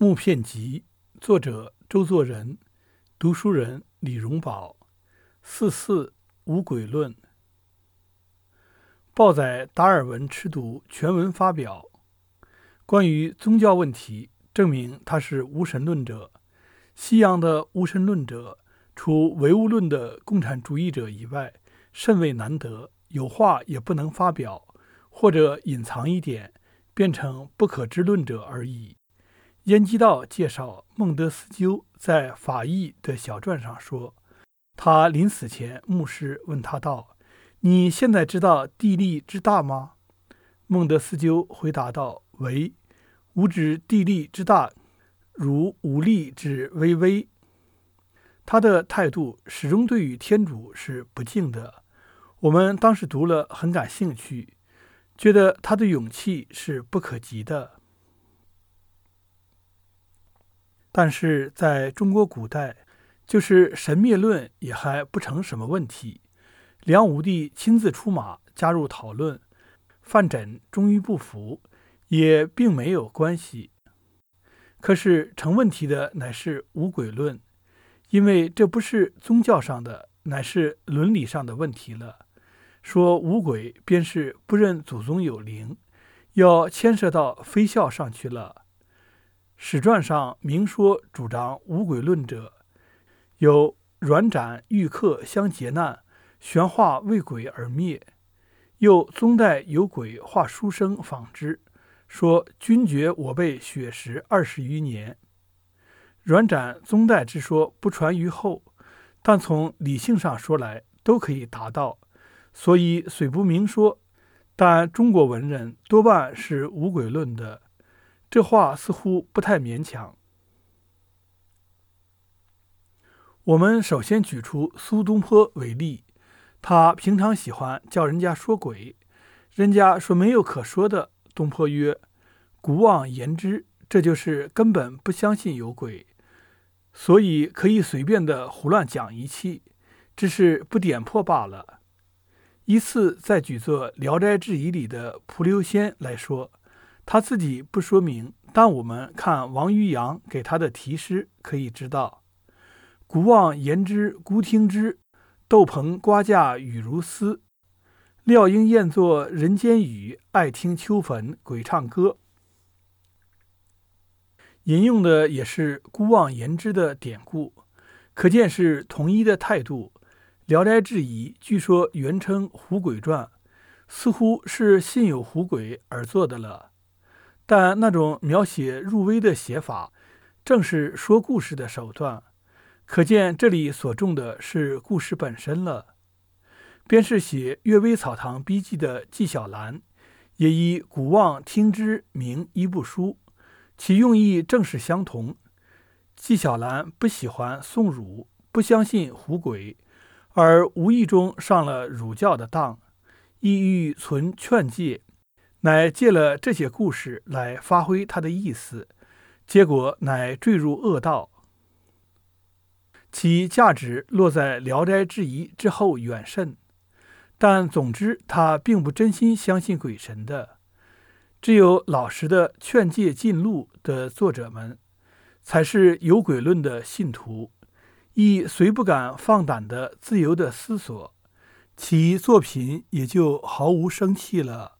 木片集》，作者周作人，读书人李荣宝。四四无鬼论。报载达尔文吃读全文发表。关于宗教问题，证明他是无神论者。西洋的无神论者，除唯物论的共产主义者以外，甚为难得。有话也不能发表，或者隐藏一点，变成不可知论者而已。燕基道介绍孟德斯鸠在法义的小传上说，他临死前，牧师问他道：“你现在知道地利之大吗？”孟德斯鸠回答道：“为，吾知地利之大，如无力之微微。”他的态度始终对于天主是不敬的。我们当时读了很感兴趣，觉得他的勇气是不可及的。但是在中国古代，就是神灭论也还不成什么问题。梁武帝亲自出马加入讨论，范缜终于不服，也并没有关系。可是成问题的乃是无鬼论，因为这不是宗教上的，乃是伦理上的问题了。说无鬼便是不认祖宗有灵，要牵涉到非孝上去了。史传上明说主张无鬼论者，有阮展遇客相劫难，玄化为鬼而灭；又宗代有鬼化书生访之，说君觉我辈血食二十余年。阮展、宗代之说不传于后，但从理性上说来，都可以达到。所以虽不明说，但中国文人多半是无鬼论的。这话似乎不太勉强。我们首先举出苏东坡为例，他平常喜欢叫人家说鬼，人家说没有可说的，东坡曰：“古妄言之。”这就是根本不相信有鬼，所以可以随便的胡乱讲一气，只是不点破罢了。依次再举作《聊斋志异》里的蒲留仙来说，他自己不说明，但我们看王渔洋给他的题诗，可以知道：“古望言之，孤听之，豆棚瓜架雨如丝。料应厌作人间语，爱听秋坟鬼唱歌。”引用的也是“孤望言之”的典故，可见是统一的态度。《聊斋志异》据说原称《狐鬼传》，似乎是信有狐鬼而作的了。但那种描写入微的写法，正是说故事的手段。可见这里所重的是故事本身了。便是写《阅微草堂笔记》的纪晓岚，也以古望听之名一部书，其用意正是相同。纪晓岚不喜欢宋儒，不相信狐鬼。而无意中上了儒教的当，意欲存劝诫，乃借了这些故事来发挥他的意思，结果乃坠入恶道。其价值落在《聊斋志异》之后远甚，但总之他并不真心相信鬼神的。只有老实的劝诫进路的作者们，才是有鬼论的信徒。亦虽不敢放胆的自由的思索，其作品也就毫无生气了。